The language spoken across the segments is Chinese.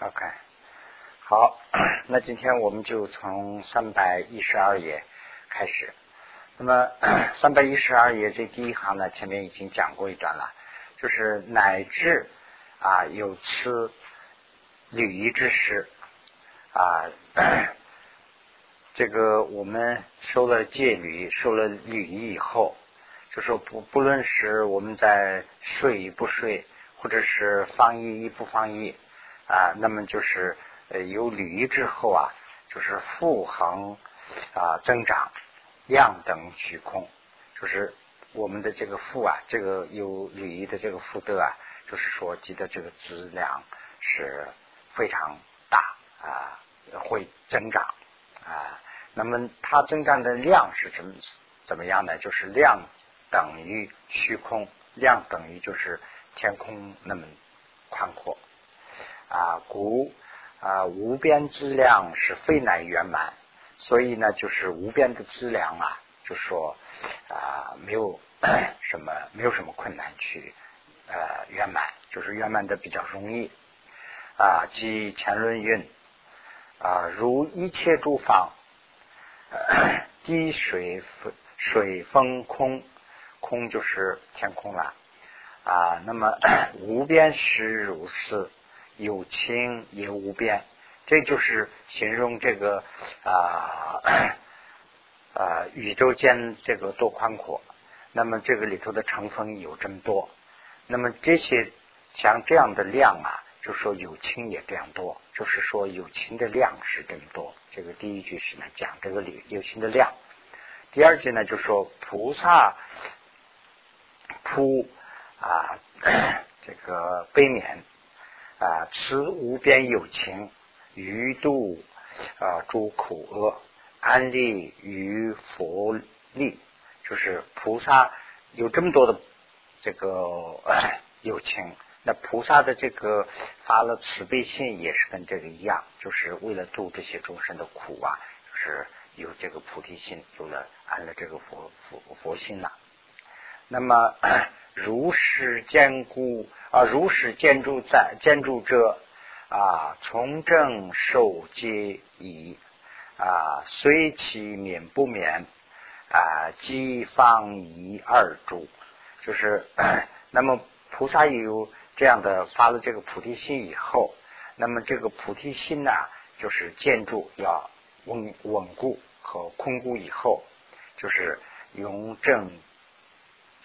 OK，好，那今天我们就从三百一十二页开始。那么 三百一十二页这第一行呢，前面已经讲过一段了，就是乃至啊有此礼仪之事啊，这个我们收了戒律、收了礼仪以后，就说不不论是我们在睡与不睡，或者是放逸与不放逸啊，那么就是呃有礼仪之后啊，就是复恒啊增长。量等虚空，就是我们的这个福啊，这个有礼仪的这个福德啊，就是说积的这个质量是非常大啊，会增长啊。那么它增长的量是怎么怎么样呢？就是量等于虚空，量等于就是天空那么宽阔啊。故啊无边之量是非难圆满。所以呢，就是无边的资粮啊，就说啊，没有 什么，没有什么困难去呃圆满，就是圆满的比较容易啊。即前论运啊，如一切诸方，滴水水风空，空就是天空了啊。那么 无边时如是，有情也无边。这就是形容这个啊啊宇宙间这个多宽阔，那么这个里头的成分有这么多，那么这些像这样的量啊，就说有情也这样多，就是说有情的量是这么多。这个第一句是呢讲这个里有情的量，第二句呢就说菩萨普啊 这个悲悯啊慈无边有情。于度啊诸苦厄，安利于佛力，就是菩萨有这么多的这个 友情，那菩萨的这个发了慈悲心也是跟这个一样，就是为了度这些众生的苦啊，就是有这个菩提心，有了安了这个佛佛佛心呐。那么 如是坚固啊，如是建筑在建筑者。啊，从正受戒已。啊，虽其免不免啊，即方以二主，就是 那么菩萨有这样的发了这个菩提心以后，那么这个菩提心呢，就是建筑要稳稳固和巩固以后，就是用正，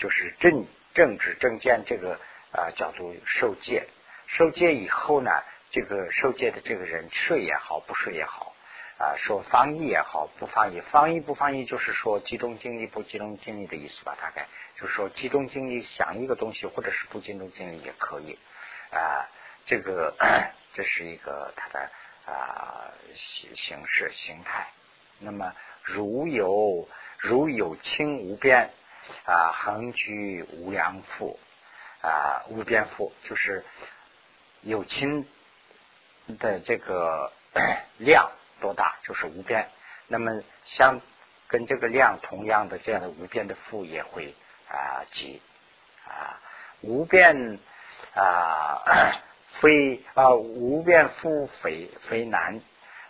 就是政政治政见这个啊角度受戒，受戒以后呢。这个受戒的这个人睡也好，不睡也好啊，说方逸也好，不方逸，方逸不方逸，就是说集中精力不集中精力的意思吧？大概就是说集中精力想一个东西，或者是不集中精力也可以啊。这个这是一个它的啊形形式形态。那么如有如有清无边啊，恒居无量富啊，无边富就是有清。的这个 量多大就是无边，那么相跟这个量同样的这样的无边的富也会啊积啊无边啊非啊无边富非非难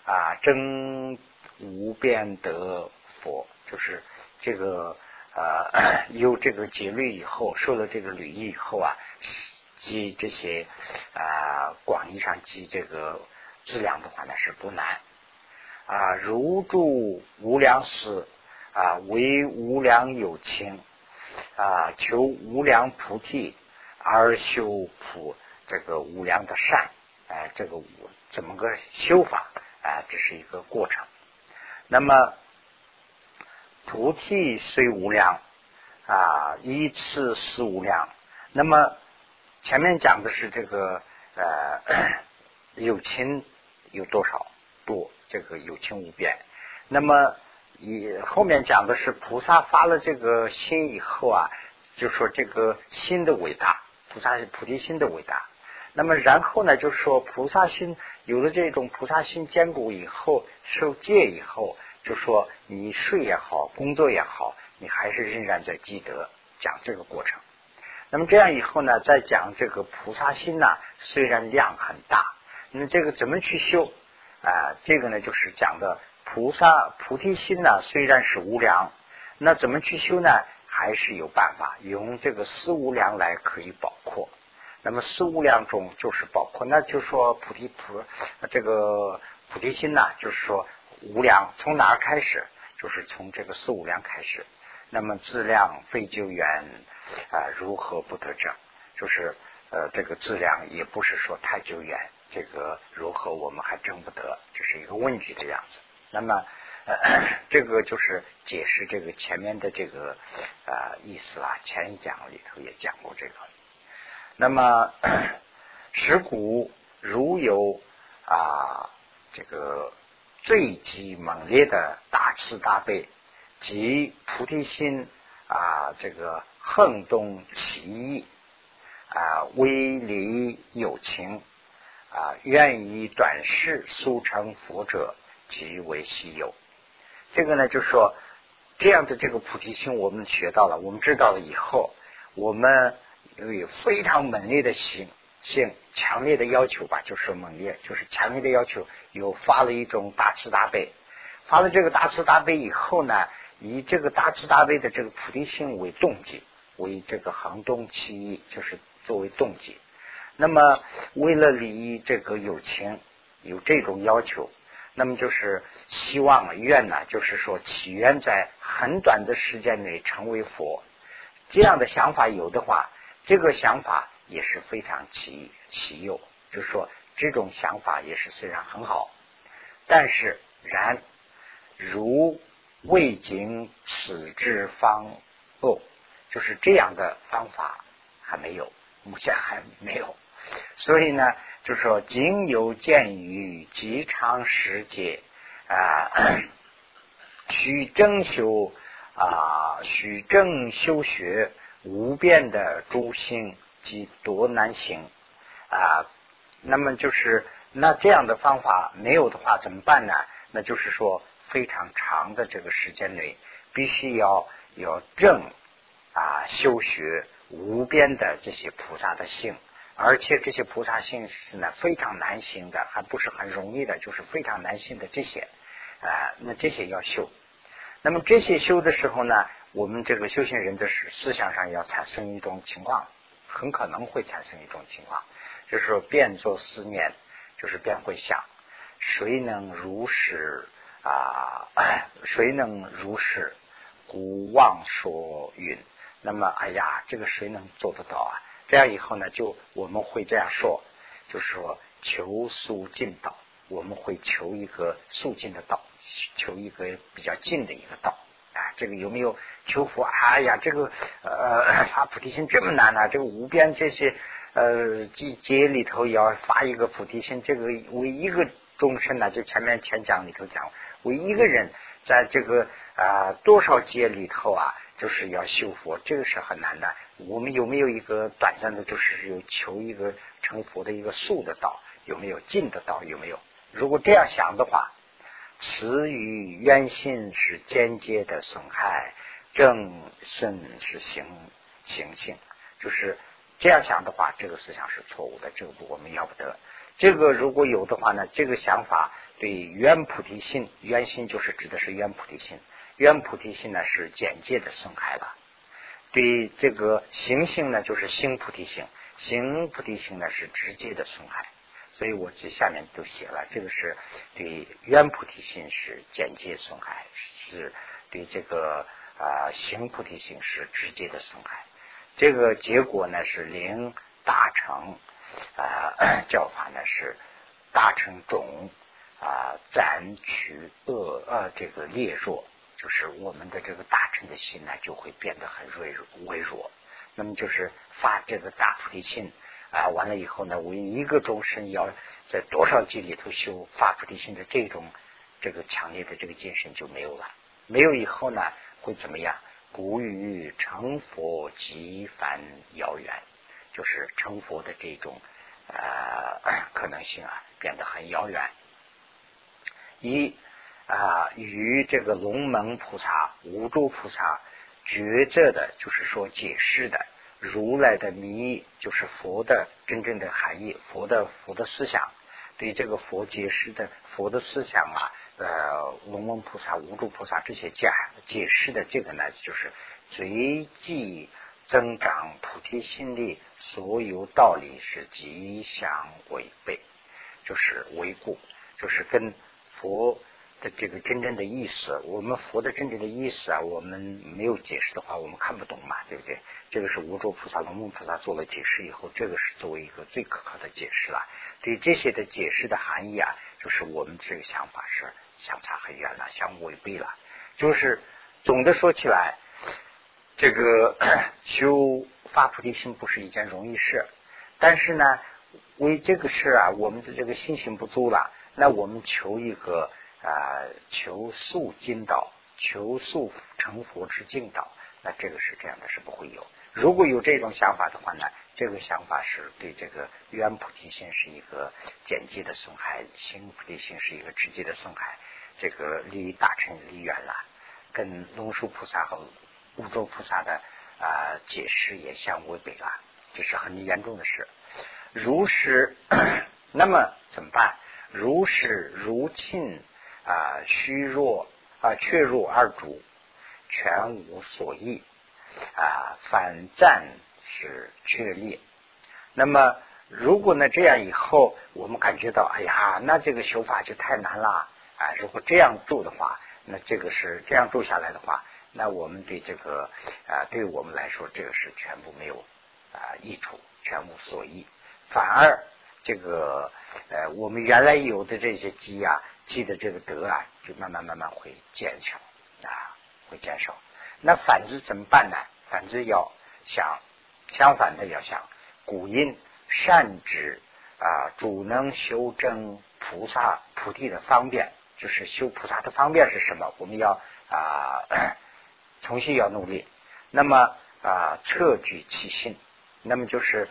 啊真无边得佛，就是这个呃有这个戒律以后，受了这个律仪以后啊。积这些啊广义上积这个质量的话呢是不难啊如住无量寺啊为无量有情啊求无量菩提而修普这个无量的善哎这个怎么个修法啊这是一个过程那么菩提虽无量啊依次是无量那么前面讲的是这个呃有情有多少多，这个有情无边。那么以后面讲的是菩萨发了这个心以后啊，就说这个心的伟大，菩萨是菩提心的伟大。那么然后呢，就是说菩萨心有了这种菩萨心坚固以后，受戒以后，就说你睡也好，工作也好，你还是仍然在积德讲这个过程。那么这样以后呢，再讲这个菩萨心呢，虽然量很大，那这个怎么去修啊？这个呢，就是讲的菩萨菩提心呢，虽然是无量，那怎么去修呢？还是有办法用这个四无量来可以包括。那么四无量中就是包括，那就说菩提菩这个菩提心呢，就是说无量从哪儿开始？就是从这个四无量开始。那么质量非久远啊，如何不得正？就是呃，这个质量也不是说太久远，这个如何我们还证不得？这是一个问句的样子。那么呃。这个就是解释这个前面的这个啊意思啊，前一讲里头也讲过这个。那么，石鼓如有啊这个最极猛烈的大慈大悲及菩提心啊，这个横动奇异啊，威力有情啊，愿以短视速成佛者，极为稀有。这个呢，就是说，这样的这个菩提心，我们学到了，我们知道了以后，我们有非常猛烈的心性，强烈的要求吧，就是猛烈，就是强烈的要求，有发了一种大慈大悲，发了这个大慈大悲以后呢，以这个大慈大悲的这个菩提心为动机，为这个行动起义，就是作为动机。那么，为了利益这个友情，有这种要求。那么就是希望愿呢，就是说祈愿在很短的时间内成为佛，这样的想法有的话，这个想法也是非常奇奇有，就是说这种想法也是虽然很好，但是然如未经此之方哦，就是这样的方法还没有，目前还没有，所以呢。就说仅有见于极长时节啊，需正修啊，需正修学无变的诸心及多难行啊。那么就是那这样的方法没有的话怎么办呢？那就是说非常长的这个时间内，必须要要正啊修学无边的这些菩萨的性。而且这些菩萨性是呢非常难行的，还不是很容易的，就是非常难行的这些啊，那这些要修。那么这些修的时候呢，我们这个修行人的思思想上要产生一种情况，很可能会产生一种情况，就是说变作思念，就是便会想，谁能如实啊？谁能如实？古妄说云。那么，哎呀，这个谁能做得到啊？这样以后呢，就我们会这样说，就是说求速进道，我们会求一个速进的道，求一个比较近的一个道啊。这个有没有求佛？哎呀，这个呃发菩提心这么难呢？这个无边这些呃季节里头要发一个菩提心，这个为一个众生呢，就前面前讲里头讲，为一个人在这个啊多少劫里头啊。就是要修佛，这个是很难的。我们有没有一个短暂的，就是有求一个成佛的一个速的道？有没有进的道？有没有？如果这样想的话，此与冤心是间接的损害，正顺是行行性。就是这样想的话，这个思想是错误的，这个我们要不得。这个如果有的话呢，这个想法对冤菩提心，冤心就是指的是冤菩提心。原菩提心呢是间接的损害了，对这个行性呢就是行菩提心，行菩提心呢是直接的损害，所以我这下面都写了，这个是对圆菩提心是间接损害，是对这个啊行菩提心是直接的损害，这个结果呢是令大成啊教法呢是大成种啊暂取恶呃这个劣弱。就是我们的这个大乘的心呢，就会变得很微弱、微弱。那么就是发这个大菩提心啊，完了以后呢，为一个众生要在多少劫里头修发菩提心的这种这个强烈的这个精神就没有了。没有以后呢，会怎么样？古语成佛极凡遥远，就是成佛的这种呃可能性啊，变得很遥远。一。啊，与这个龙门菩萨、无住菩萨抉择的，就是说解释的如来的谜，就是佛的真正的含义，佛的佛的思想，对这个佛解释的佛的思想啊，呃，龙王菩萨、无著菩萨这些解解释的这个呢，就是随即增长菩提心力，所有道理是吉祥违背，就是违故，就是跟佛。的这个真正的意思，我们佛的真正的意思啊，我们没有解释的话，我们看不懂嘛，对不对？这个是无著菩萨、龙目菩萨做了解释以后，这个是作为一个最可靠的解释了。对这些的解释的含义啊，就是我们这个想法是相差很远了，相违背了。就是总的说起来，这个修发菩提心不是一件容易事，但是呢，为这个事啊，我们的这个信心不足了，那我们求一个。啊，求速进道，求速成佛之净道，那这个是这样的，是不会有。如果有这种想法的话呢，这个想法是对这个圆菩提心是一个间接的损害，行菩提心是一个直接的损害。这个离大乘离远了，跟龙树菩萨和五洲菩萨的啊解释也相违背了，这是很严重的事。如是，那么怎么办？如是如罄。啊，虚弱啊，却弱而主，全无所益啊，反战是确裂。那么，如果呢这样以后，我们感觉到，哎呀，那这个修法就太难了啊！如果这样做的话，那这个是这样做下来的话，那我们对这个啊，对我们来说，这个是全部没有啊益处，全无所益，反而这个呃，我们原来有的这些积呀。积的这个德啊，就慢慢慢慢会减少啊，会减少。那反之怎么办呢？反之要想相反的要想，古因善知啊，主能修正菩萨菩提的方便，就是修菩萨的方便是什么？我们要啊 重新要努力。那么啊，彻举其心，那么就是。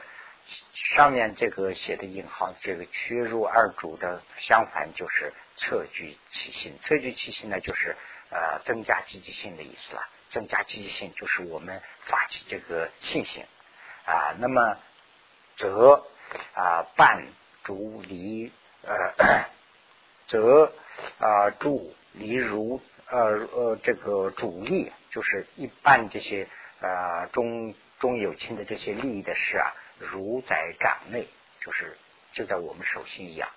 上面这个写的引号，这个缺入二主的相反就是测举其心。测举其心呢，就是呃增加积极性的意思了。增加积极性就是我们发起这个信心啊。那么则啊伴逐离呃 则啊助离如呃呃这个主力，就是一般这些啊中中有亲的这些利益的事啊。如在掌内，就是就在我们手心一样。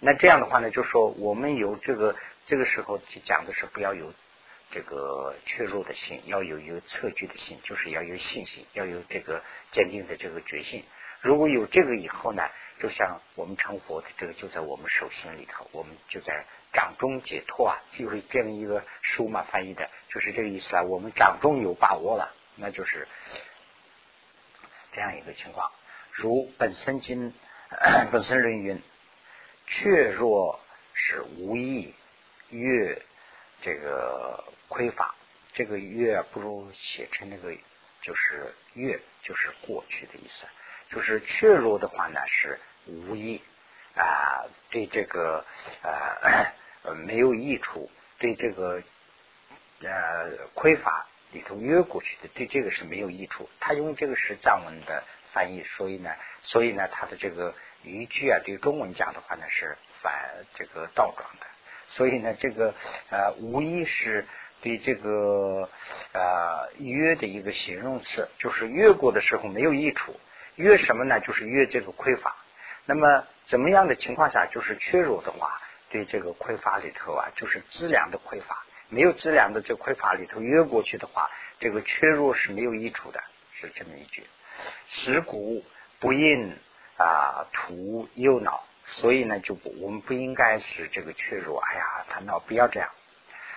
那这样的话呢，就说我们有这个这个时候就讲的是不要有这个怯弱的心，要有有测距的心，就是要有信心，要有这个坚定的这个决心。如果有这个以后呢，就像我们成佛的这个就在我们手心里头，我们就在掌中解脱啊，就是这样一个书嘛翻译的，就是这个意思啊。我们掌中有把握了，那就是这样一个情况。如本身经 本身论云，却若是无益，越这个匮乏，这个越不如写成那个就是越就是过去的意思，就是却若的话呢是无益啊，对这个呃没有益处，对这个呃匮乏里头越过去的，对这个是没有益处。他用这个是藏文的。翻译，所以呢，所以呢，他的这个一句啊，对中文讲的话呢是反这个倒装的，所以呢，这个呃，无疑是对这个呃约的一个形容词，就是越过的时候没有益处，越什么呢？就是越这个匮乏。那么怎么样的情况下就是缺弱的话，对这个匮乏里头啊，就是资粮的匮乏，没有资粮的这匮乏里头越过去的话，这个缺弱是没有益处的，是这么一句。食谷不应啊，图右脑，所以呢，就不我们不应该使这个怯弱。哎呀，烦恼不要这样。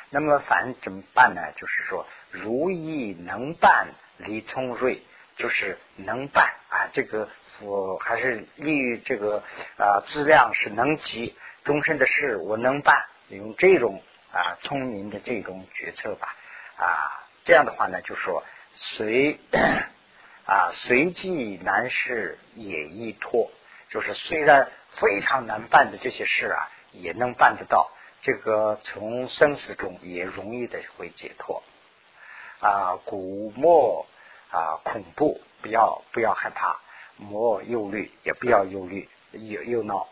那么反怎么办呢？就是说，如意能办，离聪锐，就是能办啊。这个我还是利于这个啊，质量是能及终身的事，我能办，用这种啊聪明的这种决策吧啊。这样的话呢，就说随。啊，随即难事也易脱，就是虽然非常难办的这些事啊，也能办得到。这个从生死中也容易的会解脱。啊，古莫啊恐怖，不要不要害怕；莫忧虑，也不要忧虑，又又闹。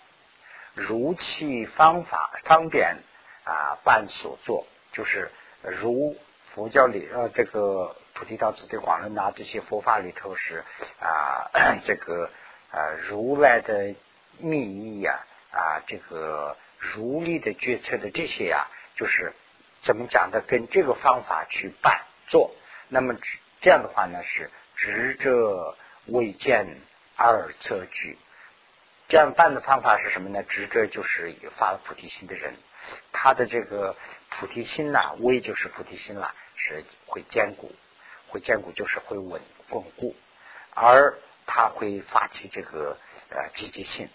如其方法方便啊办所做，就是如佛教里呃这个菩提道次第广论呐这些佛法里头是啊 这个啊如来的密意呀啊这个如力的决策的这些呀，就是怎么讲的？跟这个方法去办做，那么这样的话呢是执着未见二侧举。这样办的方法是什么呢？执着就是发了菩提心的人，他的这个菩提心呐，微就是菩提心了，是会坚固，会坚固就是会稳稳固，而他会发起这个呃积极性。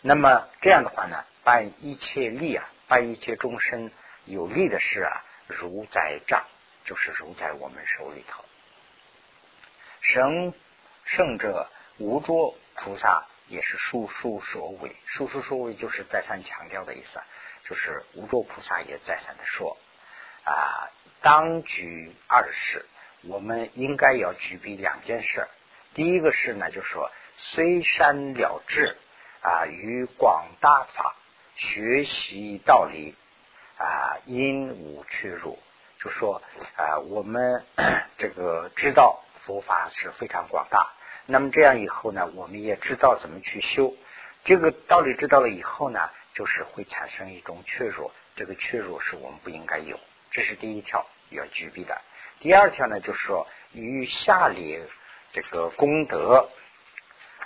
那么这样的话呢，办一切利啊，办一切众生有利的事啊，如在掌，就是如在我们手里头。神圣者无着菩萨。也是书书说为，书书说为就是再三强调的意思，就是无著菩萨也再三的说啊，当举二事，我们应该要举比两件事。第一个是呢，就是说虽山了智啊，与广大法学习道理啊，因无屈辱。就说啊，我们 这个知道佛法是非常广大。那么这样以后呢，我们也知道怎么去修这个道理，知道了以后呢，就是会产生一种怯弱，这个怯弱是我们不应该有，这是第一条要具备的。第二条呢，就是说与下列这个功德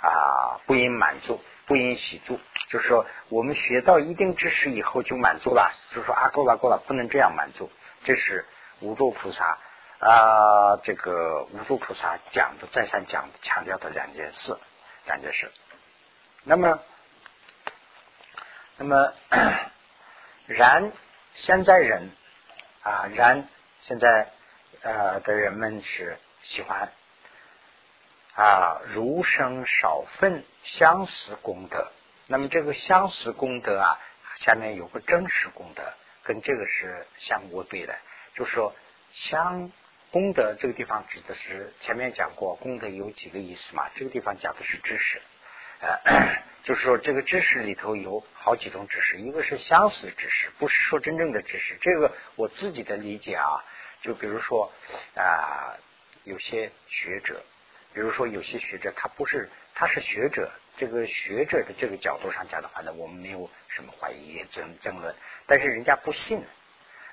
啊，不应满足，不应喜足，就是说我们学到一定知识以后就满足了，就是说啊够了够了，不能这样满足，这是无著菩萨。啊，这个无数菩萨讲的再三讲强调的两件事，两件事。那么，那么，然现在人啊，然现在呃的人们是喜欢啊，儒生少分相似功德。那么这个相似功德啊，下面有个真实功德，跟这个是相互对的，就是说相。功德这个地方指的是前面讲过，功德有几个意思嘛？这个地方讲的是知识，呃，就是说这个知识里头有好几种知识，一个是相似知识，不是说真正的知识。这个我自己的理解啊，就比如说啊，有些学者，比如说有些学者，他不是他是学者，这个学者的这个角度上讲的话呢，我们没有什么怀疑争争论，但是人家不信。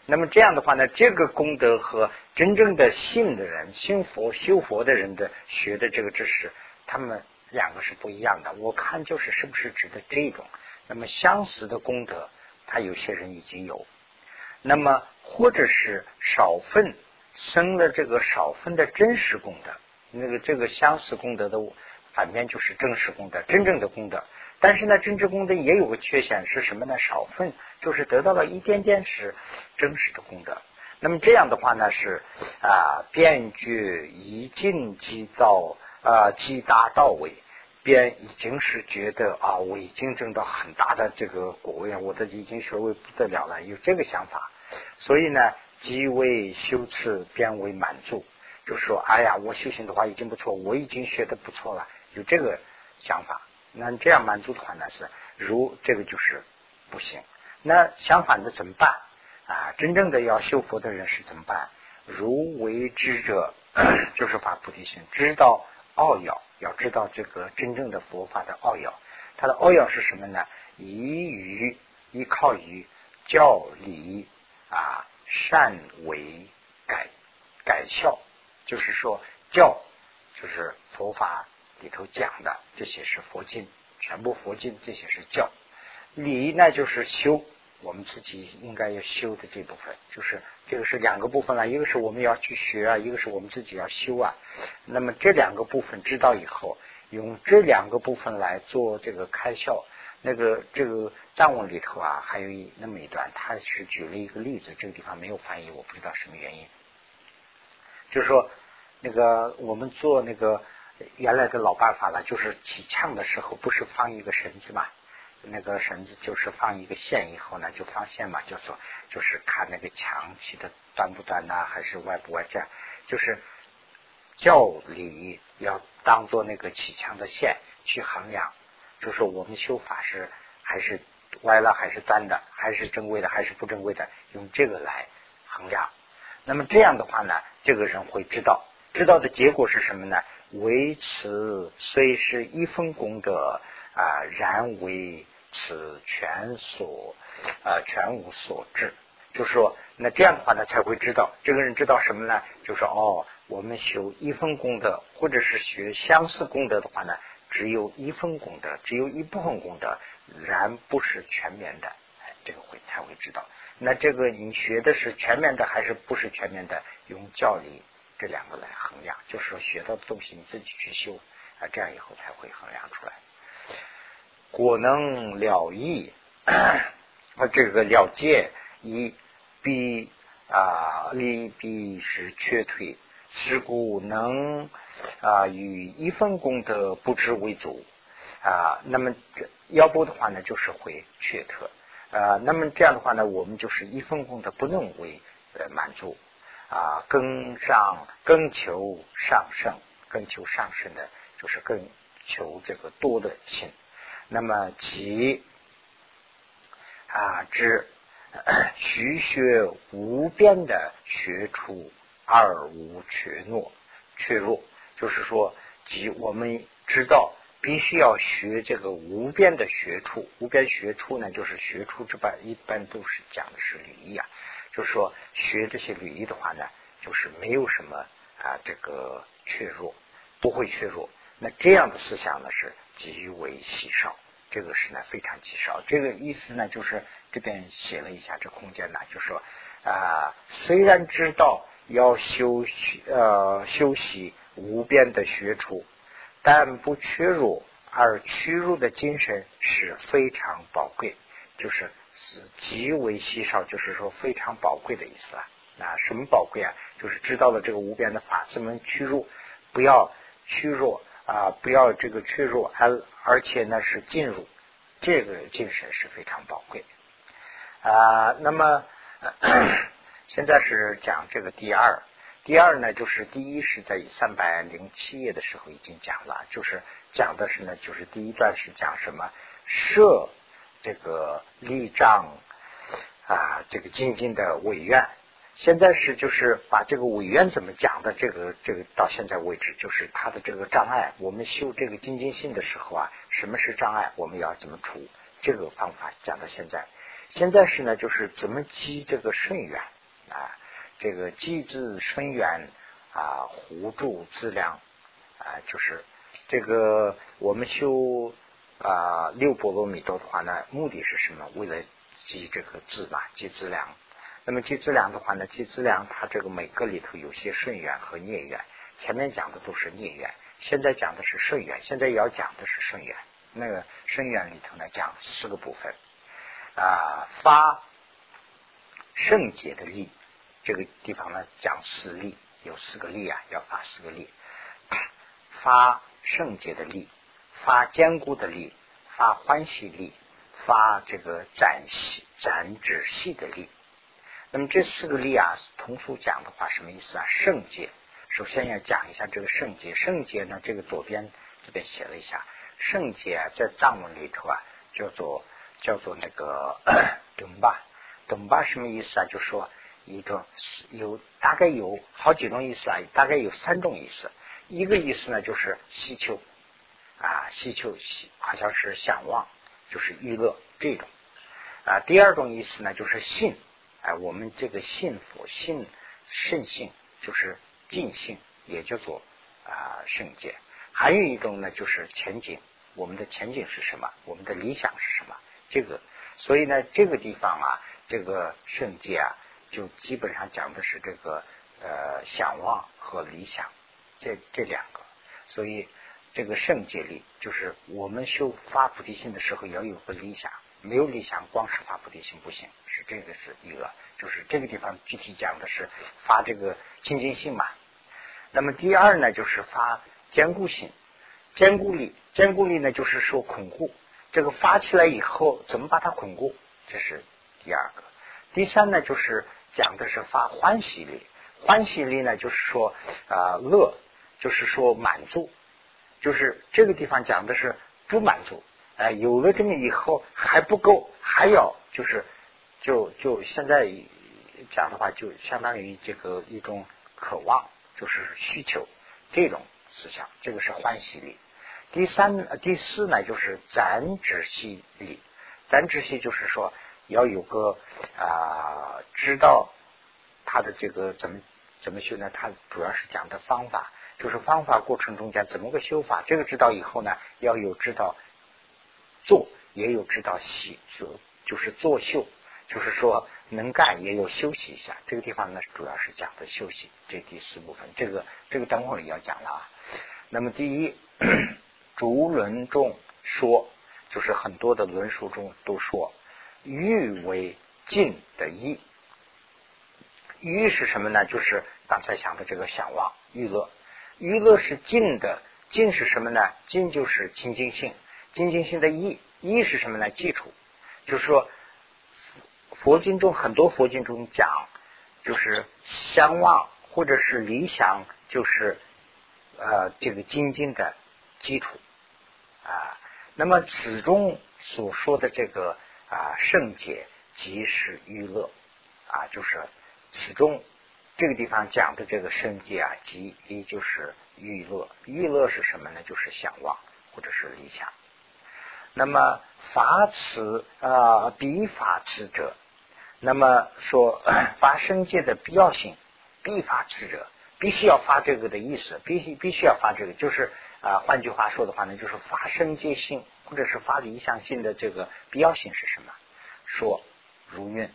那么这样的话呢，这个功德和真正的信的人、信佛、修佛的人的学的这个知识，他们两个是不一样的。我看就是是不是指的这种？那么相似的功德，他有些人已经有，那么或者是少分生了这个少分的真实功德，那个这个相似功德的反面就是真实功德，真正的功德。但是呢，真实功德也有个缺陷是什么呢？少分，就是得到了一点点是真实的功德。那么这样的话呢，是啊，便觉一尽即到啊，即达到位，便已经是觉得啊，我已经挣到很大的这个果位，我的已经学位不得了了，有这个想法。所以呢，即为修持，便为满足，就说哎呀，我修行的话已经不错，我已经学的不错了，有这个想法。那这样满足的话呢是如这个就是不行。那相反的怎么办啊？真正的要修佛的人是怎么办？如为知者，就是发菩提心，知道奥要，要知道这个真正的佛法的奥要。它的奥要是什么呢？依于依靠于教理啊，善为改改效，就是说教就是佛法。里头讲的这些是佛经，全部佛经这些是教，理呢就是修，我们自己应该要修的这部分，就是这个是两个部分了，一个是我们要去学啊，一个是我们自己要修啊。那么这两个部分知道以后，用这两个部分来做这个开销。那个这个藏文里头啊，还有一那么一段，他是举了一个例子，这个地方没有翻译，我不知道什么原因。就是说，那个我们做那个。原来的老办法了，就是起枪的时候不是放一个绳子嘛？那个绳子就是放一个线以后呢，就放线嘛，叫做就是看那个墙起的端不端呐，还是歪不歪？这样就是教理要当做那个起墙的线去衡量，就是我们修法是还是歪了还是端的，还是正规的还是不正规的，用这个来衡量。那么这样的话呢，这个人会知道，知道的结果是什么呢？为此虽是一分功德啊，然为此全所啊全无所致。就是说，那这样的话呢，才会知道这个人知道什么呢？就是哦，我们修一分功德，或者是学相似功德的话呢，只有一分功德，只有一部分功德，然不是全面的。哎，这个会才会知道。那这个你学的是全面的还是不是全面的？用教理这两个来衡量，就是说学到的东西你自己去修啊，这样以后才会衡量出来。果能了义啊，这个了解一。必啊，利弊是缺退，是故能啊与一分功德不知为足啊。那么要不的话呢，就是会缺特啊。那么这样的话呢，我们就是一分功德不能为呃满足啊，更上更求上升，更求上升的，就是更求这个多的心。那么其啊之。徐学无边的学处二无缺弱，缺弱就是说，即我们知道必须要学这个无边的学处，无边学处呢，就是学处之般，一般都是讲的是礼仪啊，就是说学这些礼仪的话呢，就是没有什么啊这个怯弱，不会怯弱。那这样的思想呢，是极为稀少。这个是呢非常极少，这个意思呢就是这边写了一下这空间呢，就说啊，虽然知道要修呃修习无边的学处，但不屈辱，而屈辱的精神是非常宝贵，就是是极为稀少，就是说非常宝贵的意思啊。那什么宝贵啊？就是知道了这个无边的法，怎么屈辱，不要屈辱。啊，不要这个屈辱，而而且呢是进入，这个精神是非常宝贵啊。那么现在是讲这个第二，第二呢就是第一是在三百零七页的时候已经讲了，就是讲的是呢，就是第一段是讲什么设这个立障啊，这个精进的委愿。现在是就是把这个委员怎么讲的，这个这个到现在为止，就是他的这个障碍。我们修这个精进性的时候啊，什么是障碍？我们要怎么除？这个方法讲到现在。现在是呢，就是怎么积这个顺缘，这个积字顺缘啊，互助资粮啊，就是这个我们修啊六波罗蜜多的话呢，目的是什么？为了积这个智嘛，积资粮。那么积资粮的话呢，积资粮它这个每个里头有些顺缘和孽缘，前面讲的都是孽缘，现在讲的是顺缘，现在要讲的是顺缘。那个顺缘里头呢，讲四个部分啊，发圣洁的力，这个地方呢讲四力，有四个力啊，要发四个力，发圣洁的力，发坚固的力，发欢喜力，发这个展细展指细的力。那么这四个力啊，通俗讲的话，什么意思啊？圣洁，首先要讲一下这个圣洁。圣洁呢，这个左边这边写了一下，圣洁在藏文里头啊，叫做叫做那个 东巴，东巴什么意思啊？就说一个有大概有好几种意思啊，大概有三种意思。一个意思呢，就是希求啊，希求希好像是向往，就是娱乐这种啊。第二种意思呢，就是信。哎，我们这个信佛信圣性就是尽性，也叫做啊圣洁。还有一种呢，就是前景。我们的前景是什么？我们的理想是什么？这个，所以呢，这个地方啊，这个圣洁啊，就基本上讲的是这个呃想望和理想这这两个。所以这个圣洁力，就是我们修发菩提心的时候要有个理想。没有理想，光是发菩提心不行，是这个是一个，就是这个地方具体讲的是发这个清净心嘛。那么第二呢，就是发坚固心，坚固力，坚固力呢就是说巩固，这个发起来以后怎么把它巩固，这是第二个。第三呢，就是讲的是发欢喜力，欢喜力呢就是说啊乐，就是说满足，就是这个地方讲的是不满足。哎，有了这么以后还不够，还要就是就就现在讲的话，就相当于这个一种渴望，就是需求这种思想，这个是欢喜力。第三、第四呢，就是暂止息力。暂止息就是说要有个啊，知道他的这个怎么怎么修呢？他主要是讲的方法，就是方法过程中间怎么个修法。这个知道以后呢，要有知道做，也有知道息，就是作秀，就是说能干也有休息一下。这个地方呢，主要是讲的休息，这第四部分。这个这个等会儿要讲了啊。那么第一。逐论中说，就是很多的论述中都说，欲为尽的意。欲是什么呢？就是刚才讲的这个想望娱乐。娱乐是尽的，尽是什么呢？尽就是清净性，清净性的意。意是什么呢？基础。就是说，佛经中很多佛经中讲，就是相望或者是理想，就是呃这个精进的。基础啊，那么此中所说的这个啊圣解即是娱乐啊，就是此中这个地方讲的这个圣解啊，即也就是娱乐。娱乐是什么呢？就是向往或者是理想。那么法此啊，必法此者，那么说发生界的必要性，必发此者，必须要发这个的意思，必须必须要发这个，就是。啊，换句话说的话呢，就是发生界性或者是发理想性的这个必要性是什么？说如愿，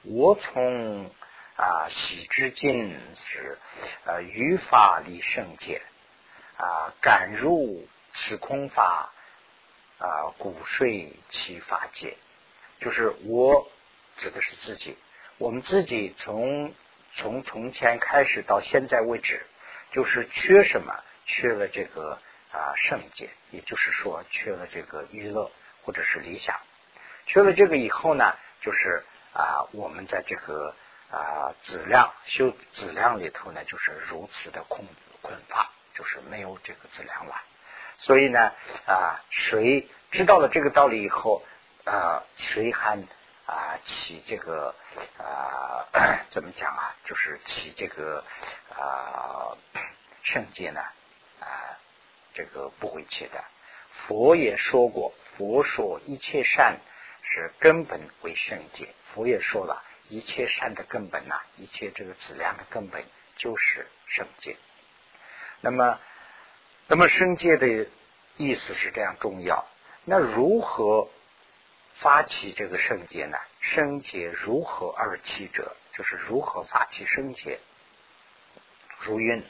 我从啊喜之境是呃于法理圣界啊感入此空法啊骨髓其法界，就是我指的是自己，我们自己从从从前开始到现在为止，就是缺什么？缺了这个啊圣洁，也就是说缺了这个娱乐或者是理想，缺了这个以后呢，就是啊我们在这个啊质量修质量里头呢，就是如此的空困乏，就是没有这个质量了。所以呢啊，谁知道了这个道理以后啊，谁还啊起这个啊 怎么讲啊，就是起这个啊 圣洁呢？啊，这个不会切的。佛也说过，佛说一切善是根本为圣洁。佛也说了一切善的根本呐，一切这个质量的根本就是圣洁。那么，那么圣洁的意思是这样重要。那如何发起这个圣洁呢？圣洁如何而起者？就是如何发起圣洁？如云。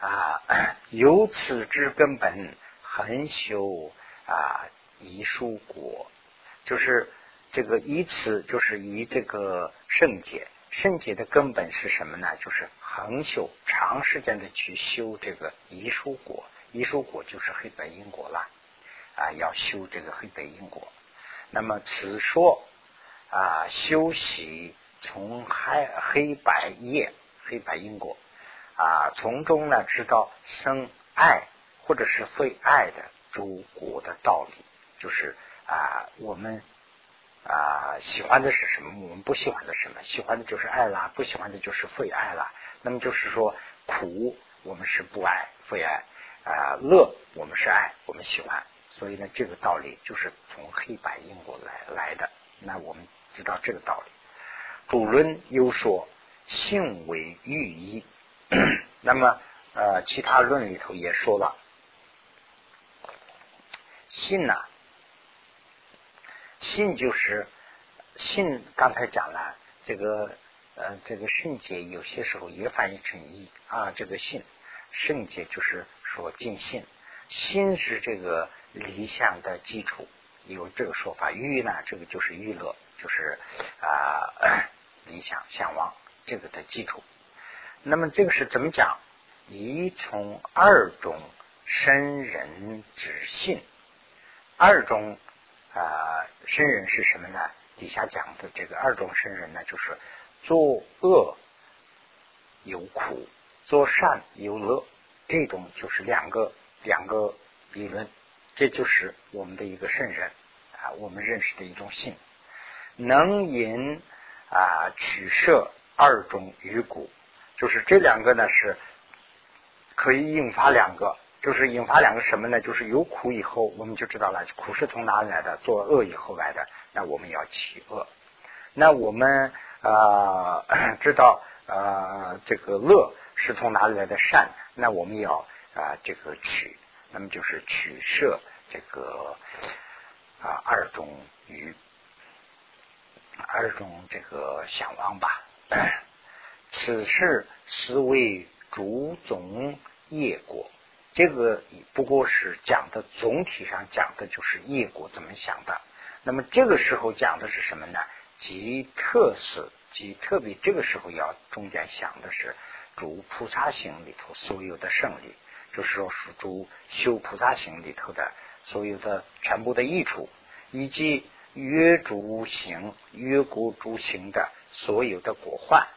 啊，由此之根本，恒修啊，以书果，就是这个以此，就是以这个圣洁，圣洁的根本是什么呢？就是恒修，长时间的去修这个遗书果，遗书果就是黑白因果了啊，要修这个黑白因果。那么此说啊，修习从黑黑白业，黑白因果。啊，从中呢知道生爱或者是非爱的诸果的道理，就是啊，我们啊喜欢的是什么，我们不喜欢的什么，喜欢的就是爱啦，不喜欢的就是非爱啦。那么就是说，苦我们是不爱，非爱啊，乐我们是爱，我们喜欢。所以呢，这个道理就是从黑白因果来来的。那我们知道这个道理。主论又说，性为寓意。那么，呃，其他论里头也说了，信呐，信就是信。刚才讲了，这个呃，这个圣洁有些时候也翻译成义啊。这个信，圣洁就是说尽信，心是这个理想的基础，有这个说法。欲呢，这个就是欲乐，就是啊，理想向往这个的基础。那么这个是怎么讲？一从二种生人之性，二种啊生人是什么呢？底下讲的这个二种生人呢，就是作恶有苦，作善有乐，这种就是两个两个理论，这就是我们的一个圣人啊，我们认识的一种性，能引啊取舍二种余骨，就是这两个呢是可以引发两个，就是引发两个什么呢？就是有苦以后，我们就知道了苦是从哪里来的，做恶以后来的，那我们要起恶。那我们啊 知道啊这个乐是从哪里来的善，那我们要啊这个取，那么就是取舍这个啊二种与二种这个向往吧。此事实为主总业果，这个不过是讲的总体上讲的就是业果怎么想的。那么这个时候讲的是什么呢？即特色，即特别这个时候要重点想的是主菩萨行里头所有的胜利，就是说是主修菩萨行里头的所有的全部的益处，以及约主行、约果主行的所有的果患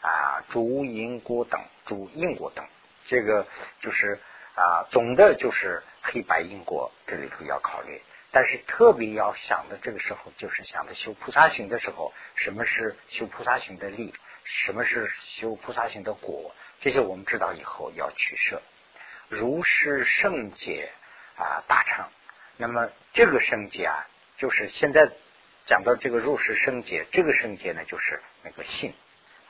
啊，主因果等、主因果等，这个就是啊，总的就是黑白因果这里头要考虑。但是特别要想的，这个时候就是想的修菩萨行的时候，什么是修菩萨行的力？什么是修菩萨行的果？这些我们知道以后要取舍。如是圣解啊，大乘。那么这个圣解啊，就是现在讲到这个入世圣解，这个圣解呢，就是那个信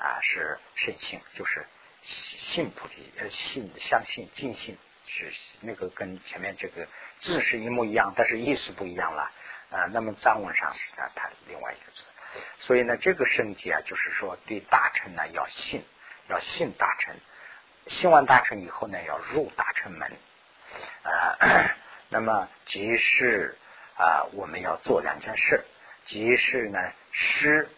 啊，是圣性，就是信菩提呃，信相信尽信。是那个跟前面这个字是一模一样，但是意思不一样了啊。那么藏文上是呢，它另外一个字。所以呢，这个圣洁啊，就是说对大臣呢要信，要信大臣，信完大臣以后呢，要入大臣门啊。那么即是啊，我们要做两件事，即是呢，施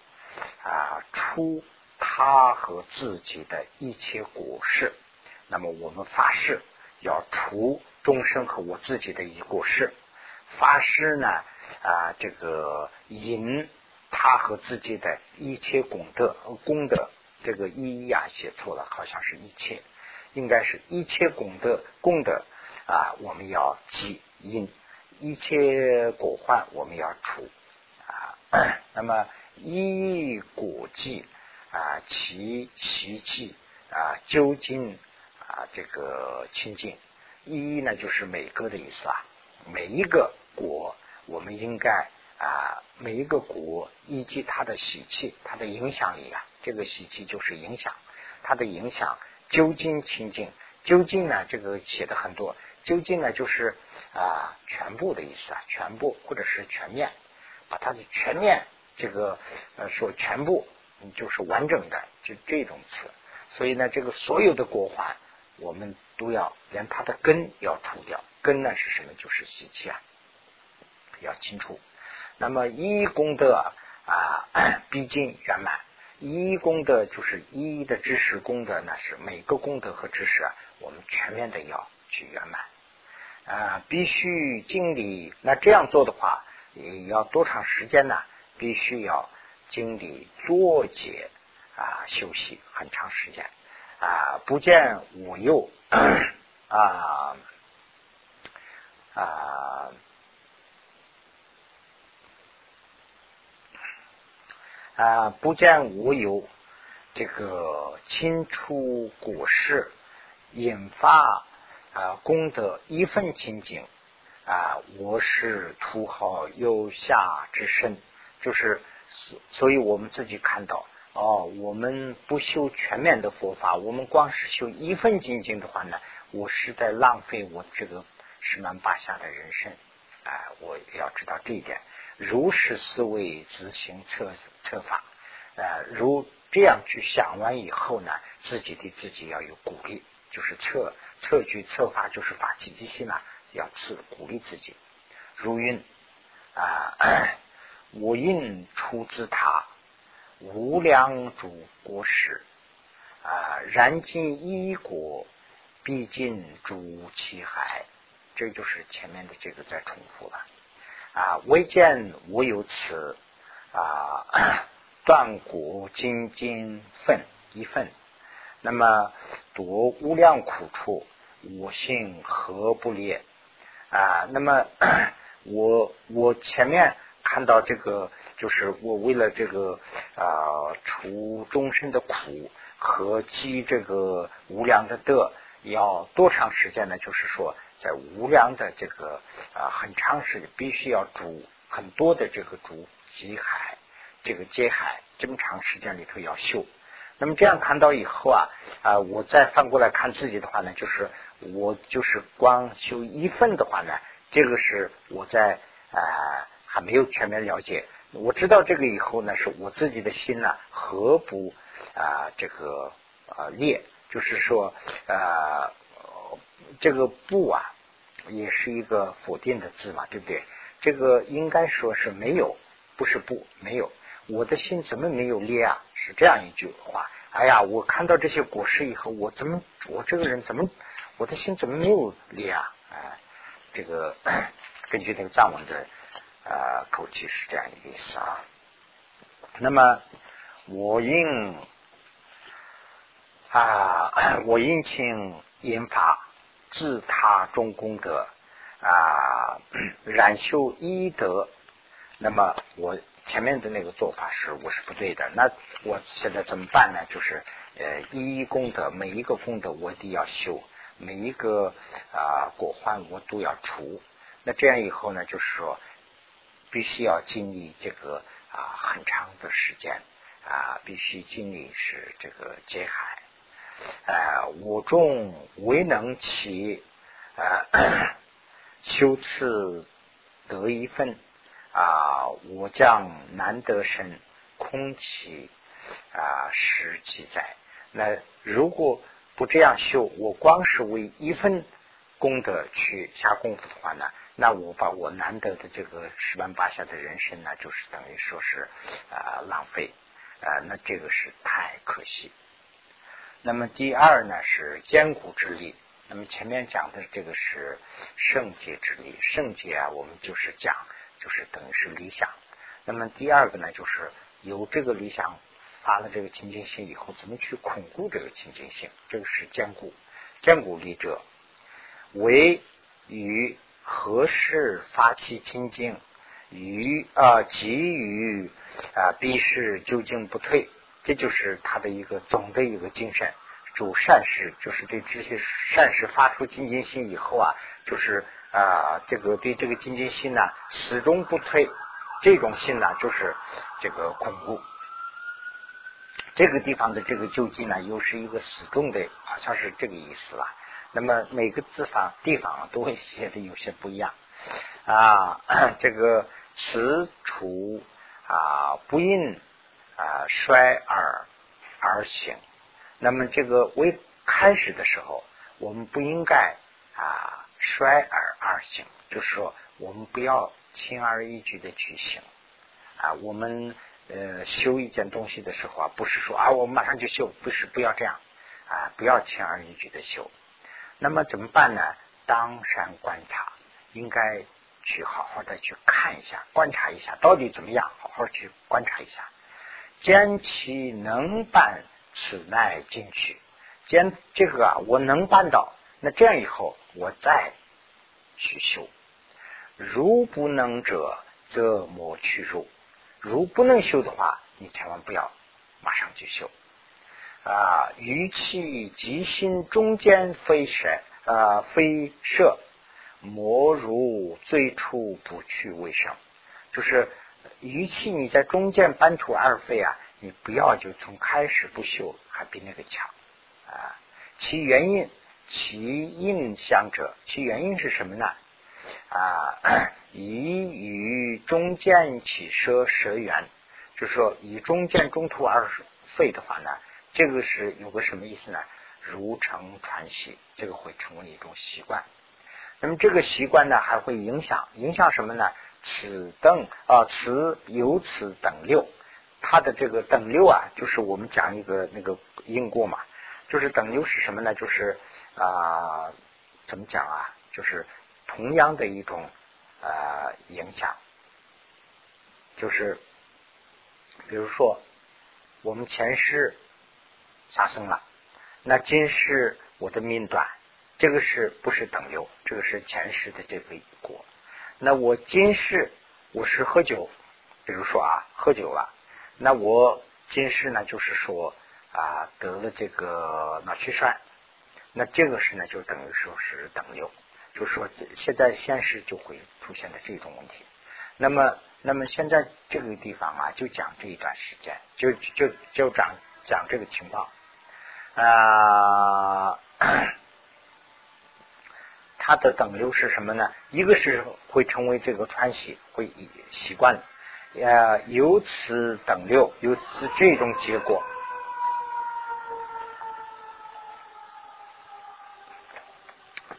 啊出他和自己的一切果事。那么我们发誓。要除众生和我自己的一过失，发誓呢啊，这个引他和自己的一切功德功德，这个一呀写错了，好像是一切，应该是一切功德功德啊，我们要积因一切果患，我们要除啊。那么一果记啊，其习气啊，究竟。啊，这个清净一呢，就是每个的意思啊。每一个果，我们应该啊，每一个果以及它的喜气、它的影响力啊，这个喜气就是影响，它的影响究竟清净。究竟呢，这个写的很多。究竟呢，就是啊，全部的意思啊，全部或者是全面，把它的全面这个呃说全部就是完整的，就这种词。所以呢，这个所有的果环。我们都要连它的根要除掉，根呢是什么？就是习气啊，要清楚。那么一功德啊，毕竟圆满。一功德就是一的知识功德呢，是每个功德和知识啊，我们全面的要去圆满啊，必须经历。那这样做的话，也要多长时间呢？必须要经历多劫啊，休息很长时间。啊，不见我右啊啊啊，不见我有这个清除果实，引发啊功德一份清净啊，我是土豪有下之身，就是所，以我们自己看到。哦，我们不修全面的佛法，我们光是修一份精进的话呢，我是在浪费我这个十难八下的人生。哎，我要知道这一点。如实思维，执行策策法。呃，如这样去想完以后呢，自己对自己要有鼓励，就是策策举策法，就是法器机器呢，要自鼓励自己。如云啊，我应出自他。无量诸国时啊，燃尽一国，毕竟诸其海，这就是前面的这个在重复了啊。未见我有此啊，断骨精精分一份，那么夺无量苦处，我性何不列啊，那么 我我前面看到这个，就是我为了这个啊除终身的苦和积这个无量的德，要多长时间呢？就是说，在无量的这个啊很长时间，必须要煮很多的这个煮积海，这个接海这么长时间里头要修。那么这样看到以后啊啊，我再翻过来看自己的话呢，就是我就是光修一份的话呢。这个是我在啊还没有全面了解，我知道这个以后呢，是我自己的心呢，何不啊这个啊裂，就是说啊这个不啊也是一个否定的字嘛，对不对？这个应该说是没有，不是不没有，我的心怎么没有裂啊？是这样一句话。哎呀，我看到这些果实以后，我怎么我这个人怎么我的心怎么没有裂啊？哎。这个 根据那个藏文的啊口气是这样一个意思啊。那么我应啊，我应请引法自他中功德啊，染修一德。那么我前面的那个做法是我是不对的。那我现在怎么办呢？就是呃，一功德每一个功德我都要修。每一个啊果患我都要除，那这样以后呢，就是说必须要经历这个啊很长的时间啊，必须经历是这个劫海，呃，我众唯能其呃 修次得一份啊，我将难得生空气啊实记载。那如果不这样修，我光是为一份功德去下功夫的话呢，那我把我难得的这个十万八下的人生呢，就是等于说是啊浪费啊，那这个是太可惜。那么第二呢是坚固之力，那么前面讲的这个是圣洁之力，圣洁啊，我们就是讲就是等于是理想。那么第二个呢，就是有这个理想。发了这个清净心以后，怎么去巩固这个清净心？这个是坚固，坚固力者，为于何事发起清净？于啊，急于啊，必是究竟不退。这就是他的一个总的一个精神。主善事，就是对这些善事发出精进心以后啊，就是啊，这个对这个精进心呢，始终不退。这种心呢，就是这个巩固。这个地方的这个究竟呢，又是一个死重的，好像是这个意思吧。那么每个字方地方都会写的有些不一样啊。这个词处啊不应啊衰而而行。那么这个为开始的时候，我们不应该啊衰而而行，就是说我们不要轻而易举的去行啊，我们。呃，修一件东西的时候啊，不是说啊，我们马上就修，不是，不要这样啊，不要轻而易举的修。那么怎么办呢？当山观察，应该去好好的去看一下，观察一下到底怎么样，好好去观察一下。坚其能办，此乃进取。坚这个啊，我能办到，那这样以后我再去修。如不能者，则莫去入。如不能修的话，你千万不要马上去修啊！余气及心中间飞射啊，飞射莫如最初不去为生。就是余气你在中间半途而废啊，你不要就从开始不修，还比那个强啊。其原因，其印象者，其原因是什么呢？啊，以与中间起舍舍缘，就是说以中间中途而废的话呢，这个是有个什么意思呢？如成传习，这个会成为一种习惯。那么这个习惯呢，还会影响影响什么呢？此等啊，此由此等六，它的这个等六啊，就是我们讲一个那个因果嘛，就是等六是什么呢？就是啊，怎么讲啊？就是。同样的一种呃影响，就是比如说我们前世杀生了，那今世我的命短，这个是不是等流？这个是前世的这个果。那我今世我是喝酒，比如说啊，喝酒了，那我今世呢就是说啊得了这个脑血栓，那这个是呢就等于说是等流，就说现在现实就会出现的这种问题。那么，那么现在这个地方啊，就讲这一段时间，就就就讲讲这个情况啊。它的等流是什么呢？一个是会成为这个传习，会习惯，呃，由此等流，由此这种结果，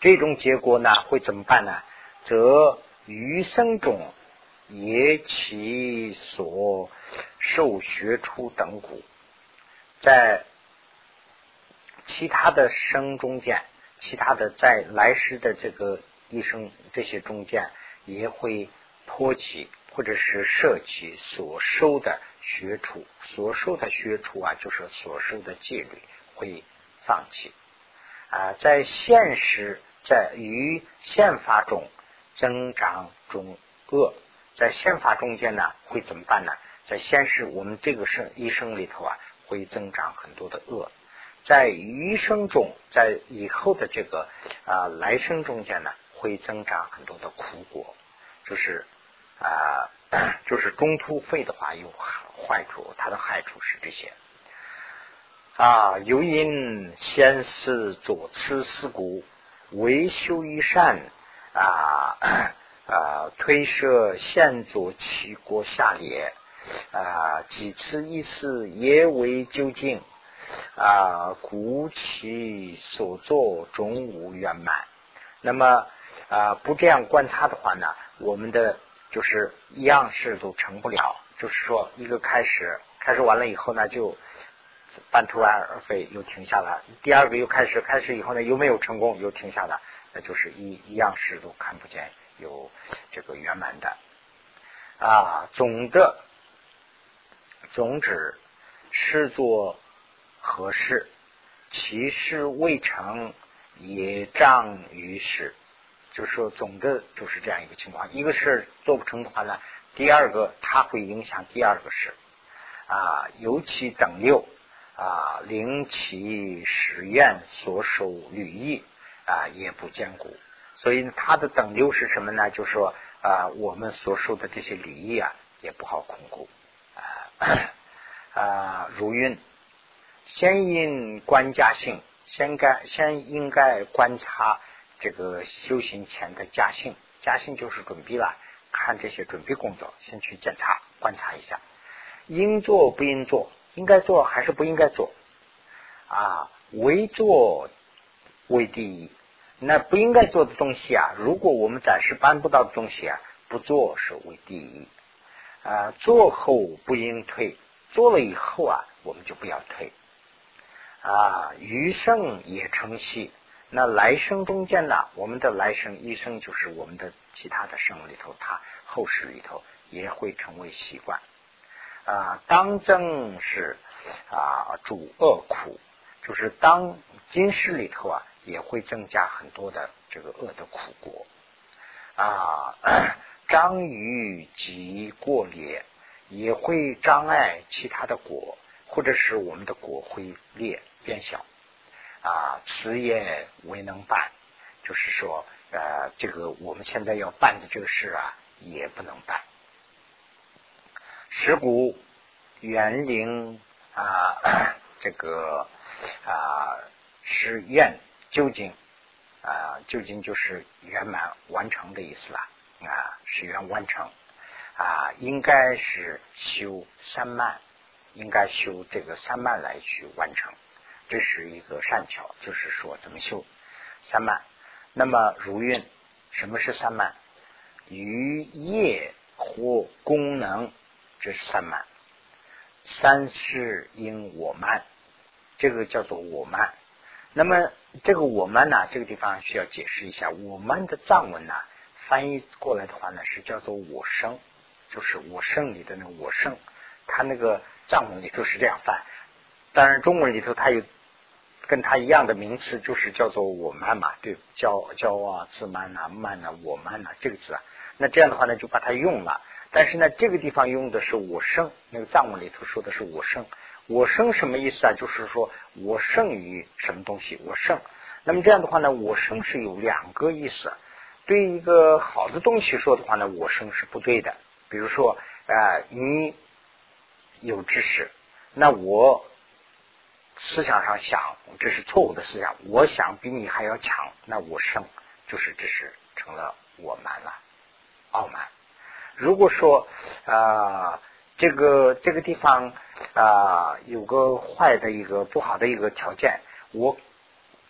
这种结果呢，会怎么办呢？则余生中也其所受学出等故，在其他的生中间。其他的在来世的这个一生这些中间，也会脱起或者是摄取所收的学处，所受的学处啊，就是所受的戒律会放弃啊。在现实在于宪法中增长中恶，在宪法中间呢，会怎么办呢？在现实我们这个生一生里头啊，会增长很多的恶。在余生中，在以后的这个啊来生中间呢，会增长很多的苦果，就是啊，就是中途废的话有坏处，它的害处是这些啊。由因先世作此事故，为修一善啊 啊，推设现左其国下列啊，几次一事也为究竟。啊，故其所作终无圆满。那么啊，不这样观察的话呢，我们的就是一样事都成不了。就是说，一个开始，开始完了以后呢，就半途而废，又停下来；第二个又开始，开始以后呢，又没有成功，又停下来。那就是一一样事都看不见有这个圆满的啊。总的总之是做。何事？其事未成，也障于事。就是说，总的就是这样一个情况。一个事做不成的话呢，第二个它会影响第二个事啊。尤其等六啊，令其实愿所守履意啊，也不坚固。所以它的等六是什么呢？就是说啊，我们所受的这些履意啊，也不好巩固啊 啊，如云。先应观家性，先该先应该观察这个修行前的家性，家性就是准备了，看这些准备工作，先去检查观察一下，应做不应做，应该做还是不应该做啊？为做为第一，那不应该做的东西啊，如果我们暂时办不到的东西啊，不做是为第一啊。做后不应退，做了以后啊，我们就不要退。啊，余生也成习。那来生中间呢？我们的来生一生就是我们的其他的生里头，它后世里头也会成为习惯。啊，当正是啊，主恶苦，就是当今世里头啊，也会增加很多的这个恶的苦果。啊，章鱼及过裂，也会障碍其他的果，或者是我们的果会裂。变小啊，此也未能办，就是说，呃，这个我们现在要办的这个事啊，也不能办。石鼓园林啊，这个啊，是愿究竟啊，究竟就是圆满完成的意思了啊，是愿完成啊，应该是修三曼，应该修这个三曼来去完成。这是一个善巧，就是说怎么修三曼。那么如运，什么是三曼？于业或功能，这是三曼。三是因我慢，这个叫做我慢。那么这个我慢呢，这个地方需要解释一下。我慢的藏文呢，翻译过来的话呢，是叫做我生，就是我胜里的那个我胜，它那个藏文里就是这样翻。当然，中文里头它有跟他一样的名词，就是叫做我慢嘛，对，骄骄啊，自慢呐，慢呐，我慢呐，这个字啊。那这样的话呢，就把它用了。但是呢，这个地方用的是我胜，那个藏文里头说的是我胜。我胜什么意思啊？就是说我胜于什么东西，我胜。那么这样的话呢，我胜是有两个意思。对一个好的东西说的话呢，我胜是不对的。比如说啊，你有知识，那我思想上想这是错误的思想，我想比你还要强，那我胜就是这是成了我蛮了，傲慢。如果说啊，这个这个地方啊有个坏的一个不好的一个条件，我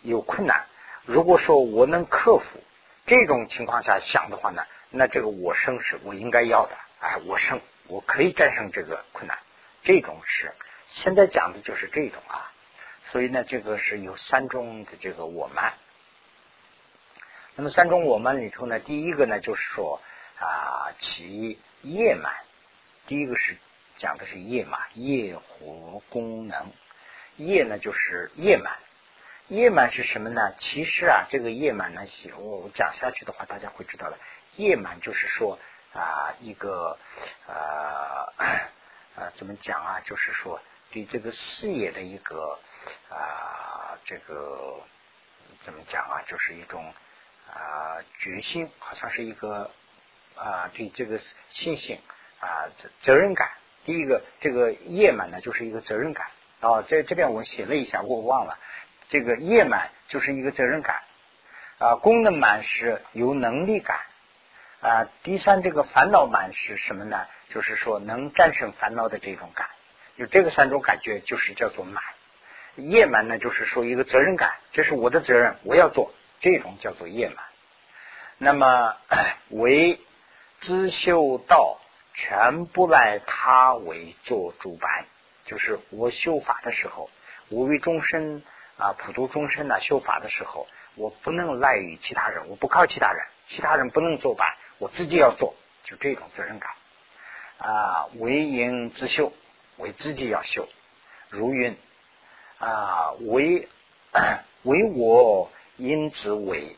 有困难。如果说我能克服这种情况下想的话呢，那这个我胜是我应该要的。哎，我胜，我可以战胜这个困难。这种是现在讲的就是这种啊。所以呢，这个是有三种的这个我慢。那么三种我慢里头呢，第一个呢就是说。啊，其夜满，第一个是讲的是夜嘛，夜活功能。夜呢就是夜满，夜满是什么呢？其实啊，这个夜满呢，我讲下去的话，大家会知道的。夜满就是说啊，一个呃呃，怎么讲啊？就是说对这个事业的一个啊，这个怎么讲啊？就是一种啊决心，好像是一个。啊，对这个信心啊，责任感。第一个，这个业满呢，就是一个责任感。啊，在这边我写了一下，我忘了。这个业满就是一个责任感。啊，功能满是有能力感。啊，第三，这个烦恼满是什么呢？就是说能战胜烦恼的这种感。有这个三种感觉，就是叫做满。业满呢，就是说一个责任感，这是我的责任，我要做，这种叫做业满。那么 为。自修道全不赖他为做主板，就是我修法的时候，我为众生啊普度众生呢修法的时候，我不能赖于其他人，我不靠其他人，其他人不能做板，我自己要做，就这种责任感啊。为因自修，为自己要修，如云啊，为为我因之为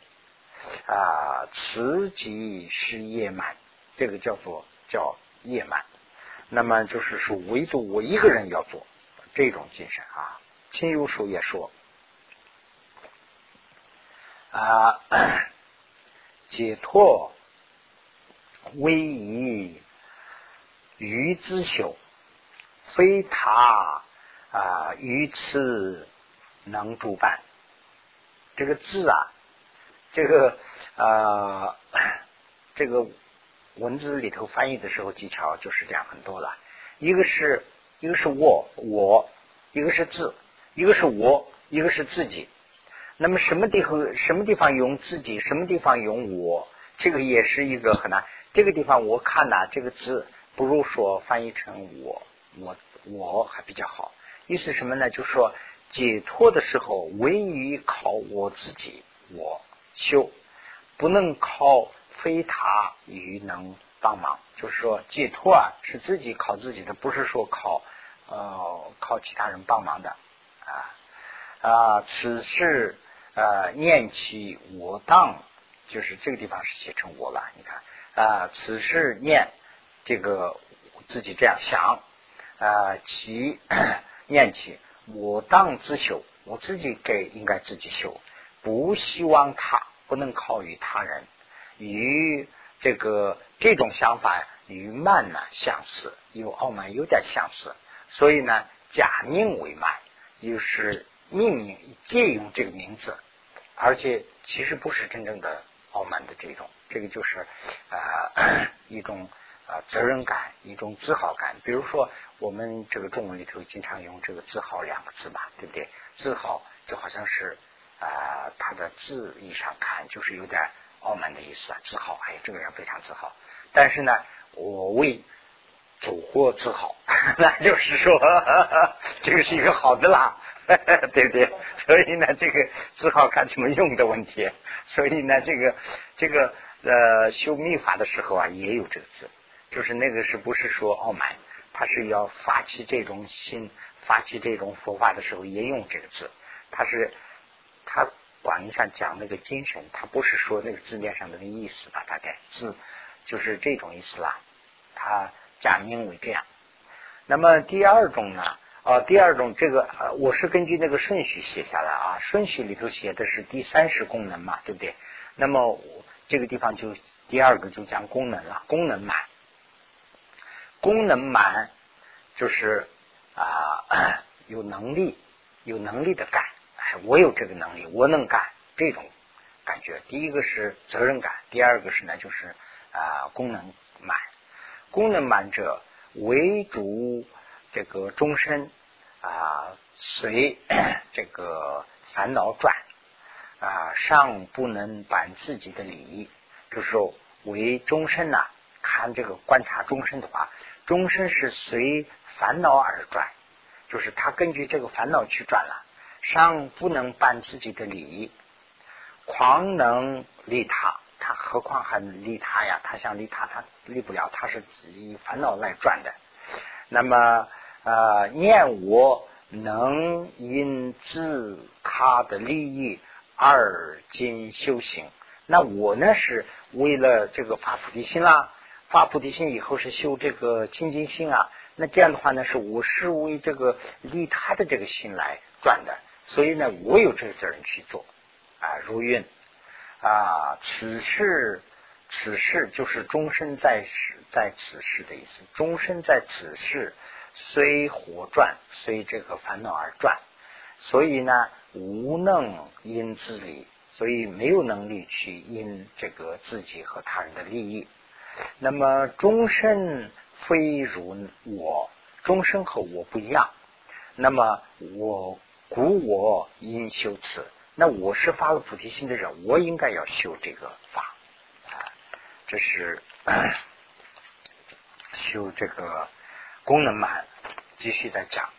啊，此即是业满。这个叫做叫业满，那么就是说，唯独我一个人要做这种精神啊。亲友书也说啊，解脱威仪于之修，非他啊于此能主办。这个字啊，这个啊，这个。文字里头翻译的时候技巧就是这样很多了，一个是一个是我我，一个是字，一个是我，一个是自己。那么什么地方什么地方用自己，什么地方用我，这个也是一个很难。这个地方我看呐，这个字不如说翻译成我我我还比较好。意思什么呢？就是说解脱的时候，唯一靠我自己，我修，不能靠。非他于能帮忙，就是说解脱啊，是自己靠自己的，不是说靠呃靠其他人帮忙的啊啊。此事呃念其我当，就是这个地方是写成我了。你看啊，此事念这个自己这样想啊，其念起我当自修，我自己给应该自己修，不希望他不能靠于他人。与这个这种想法与慢呢相似，与傲慢有点相似，所以呢假命为慢，就是命名借用这个名字，而且其实不是真正的傲慢的这种，这个就是啊 一种啊责任感，一种自豪感。比如说我们这个中文里头经常用这个自豪两个字吧，对不对？自豪就好像是啊它的字义上看就是有点。傲慢的意思啊，自豪，哎，这个人非常自豪。但是呢，我为祖国自豪，那就是说，这个是一个好的啦，对不对？所以呢，这个自豪看怎么用的问题。所以呢，这个这个呃，修密法的时候啊，也有这个字，就是那个是不是说傲慢？他是要发起这种心，发起这种佛法的时候也用这个字。他是他广义上讲那个精神，他不是说那个字面上的那意思吧？大概字就是这种意思啦。他假名为这样。那么第二种呢？啊，第二种这个我是根据那个顺序写下来啊，顺序里头写的是第三是功能嘛，对不对？那么这个地方就第二个就讲功能了，功能满，功能满就是啊 有能力有能力的干，哎，我有这个能力，我能干这种感觉。第一个是责任感，第二个是呢就是啊功能满，功能满者为主。这个终身啊，随 这个烦恼转啊，尚不能办自己的利益。就是说，为终身呐，看这个观察终身的话，终身是随烦恼而转，就是他根据这个烦恼去转了，尚不能办自己的利益，狂能利他，他何况还利他呀？他想利他，他利不了，他是以烦恼来转的。那么。呃，念我能因自他的利益而今修行，那我呢是为了这个发菩提心啦，发菩提心以后是修这个清净心啊。那这样的话呢，是我是为这个利他的这个心来转的，所以呢，我有这个责任去做啊。如愿啊，此事此事就是终身在世，在此世的意思，终身在此事。随火转，随这个烦恼而转，所以呢，无能因自利，所以没有能力去因这个自己和他人的利益。那么终身非如我，终身和我不一样。那么我古我应修此，那我是发了菩提心的人，我应该要修这个法。这是修这个。功能满，继续再讲。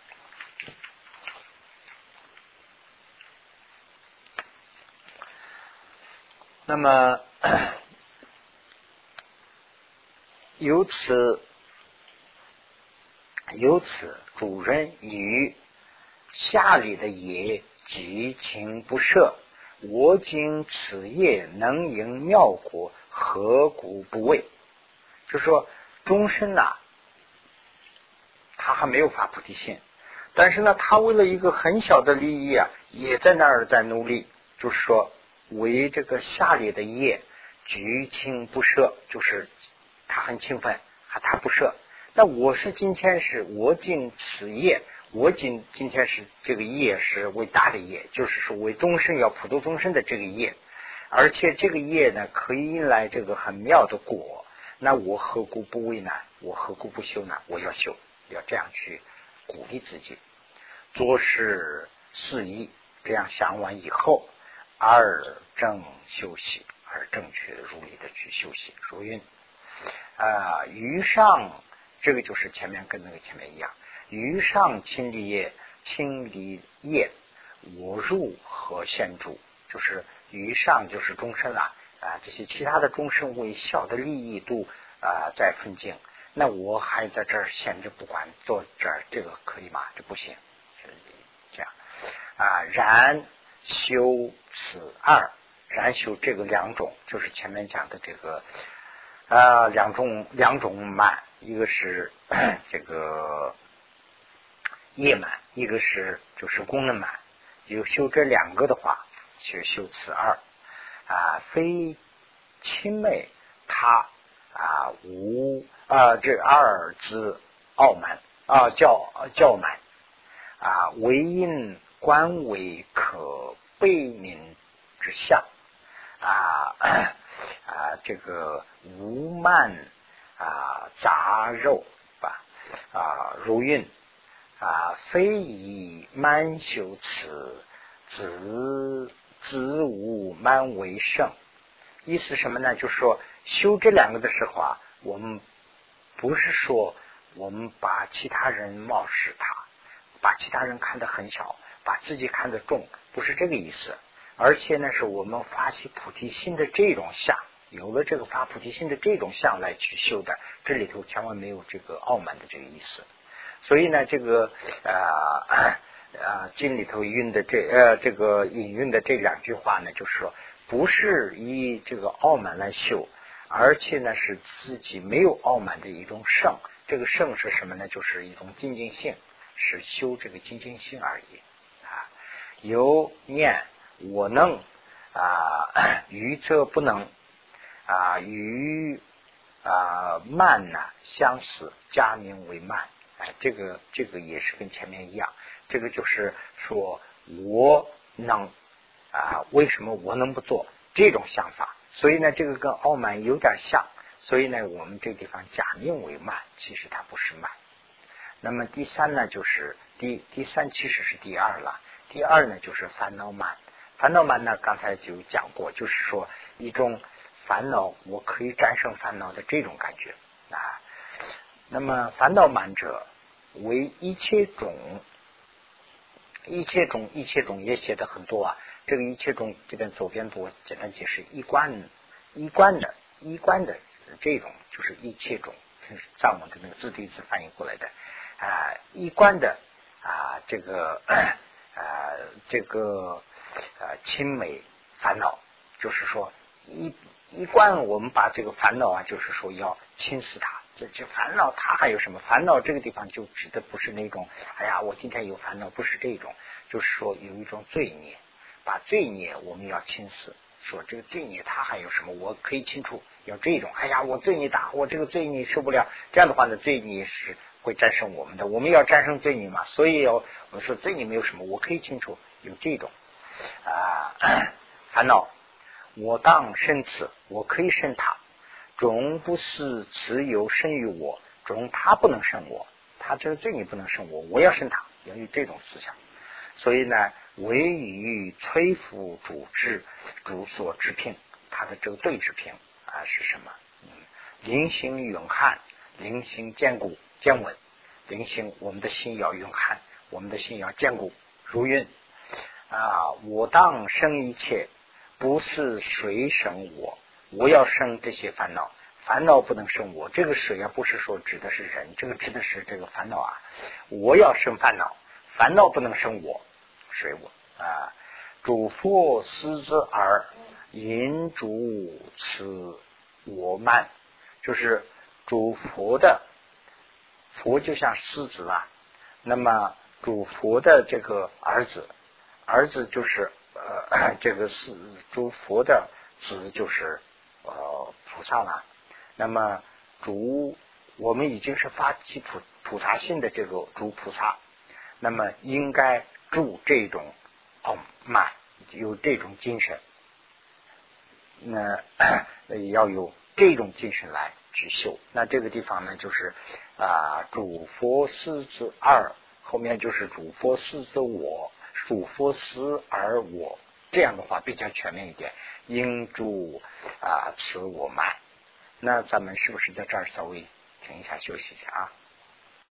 那么由此由此，主人与下里的业激情不舍，我今此业能赢妙果，何故不为？就说终身呐。他还没有发菩提心，但是呢，他为了一个很小的利益啊，也在那儿在努力，就是说为这个下里的业举情不舍，就是他很勤奋，还他不舍。那我是今天是我尽此业，我今今天是这个业是为大的业，就是说为终身要普度终身的这个业，而且这个业呢可以引来这个很妙的果，那我何故不为呢？我何故不修呢？我要修。要这样去鼓励自己，做事肆意，这样想完以后，而正休息，而正确如理的去休息。如愿啊，于上这个就是前面跟那个前面一样，于上清理业，清理业，我入和先主，就是于上就是终身了啊，这些其他的终身为孝的利益度啊在分境。那我还在这儿闲着不管，坐这儿这个可以吗？这不行，这样啊。然修此二，然修这个两种，就是前面讲的这个啊两种两种满，一个是 这个夜满，一个是就是功能满。有修这两个的话，就修此二啊，非亲妹他。啊，无啊，这二字傲慢啊，叫叫满啊，唯因官为可背民之相啊啊，这个无慢啊杂肉吧啊，如运啊，非以慢修此，子子无慢为胜。意思什么呢？就是说。修这两个的时候啊，我们不是说我们把其他人冒失他，把其他人看得很小，把自己看得重，不是这个意思。而且呢，是我们发起菩提心的这种相，有了这个发菩提心的这种相来去修的，这里头千万没有这个傲慢的这个意思。所以呢，这个呃啊经里头运的这呃这个引用的这两句话呢，就是说不是以这个傲慢来修，而且呢是自己没有傲慢的一种圣。这个圣是什么呢？就是一种精进性，是修这个精进性而已啊。由念我能 啊，愚则不能啊，与啊慢呢相似，加名为慢。哎，这个这个也是跟前面一样，这个就是说我能啊，为什么我能不做这种想法？所以呢，这个跟傲慢有点像。所以呢，我们这地方假名为慢，其实它不是慢。那么第三呢，就是第第三其实是第二了。第二呢，就是烦恼慢。烦恼慢呢，刚才就讲过，就是说一种烦恼，我可以战胜烦恼的这种感觉啊。那么烦恼慢者为一切种，一切种，一切种也写的很多啊。这个一切种这边左边多简单解释一观一观的，一观的。这种就是一切种，是藏文的那个字对字翻译过来的啊，一观的啊，这个啊，这个，呃亲美烦恼，就是说一一贯，我们把这个烦恼啊，就是说要轻视它。这这烦恼，它还有什么烦恼？这个地方就指的不是那种，哎呀，我今天有烦恼，不是这种，就是说有一种罪孽，把罪孽我们要轻视。说这个罪孽，它还有什么？我可以清楚。要这种，哎呀，我罪孽大，我这个罪孽受不了。这样的话呢，罪孽是会战胜我们的。我们要战胜罪孽嘛，所以要我们说罪孽没有什么，我可以清楚有这种啊 烦恼。我当生此，我可以生他，终不是此有生于我，终他不能生我，他这个罪孽不能生我，我要生他，要有这种思想。所以呢，唯于摧伏主治主所之品，他的这个对治品。啊是什么？嗯，灵性永汉，灵性坚固坚稳，灵性我们的心要永汉，我们的心要坚固如云啊！我当生一切，不是谁生我，我要生这些烦恼，烦恼不能生我。这个水啊，不是说指的是人，这个指的是这个烦恼啊。我要生烦恼，烦恼不能生我，水我啊。主佛师之而。引主此我慢，就是主佛的佛就像狮子啊。那么主佛的这个儿子，儿子就是呃 这个是诸佛的子就是呃菩萨了。那么主我们已经是发起普普萨性的这个主菩萨，那么应该助这种哦慢，有这种精神。那 要有这种精神来去修。那这个地方呢，就是啊，主佛师之二，后面就是主佛师之我，主佛师而我，这样的话比较全面一点。应住啊，此我慢。那咱们是不是在这儿稍微停一下休息一下啊？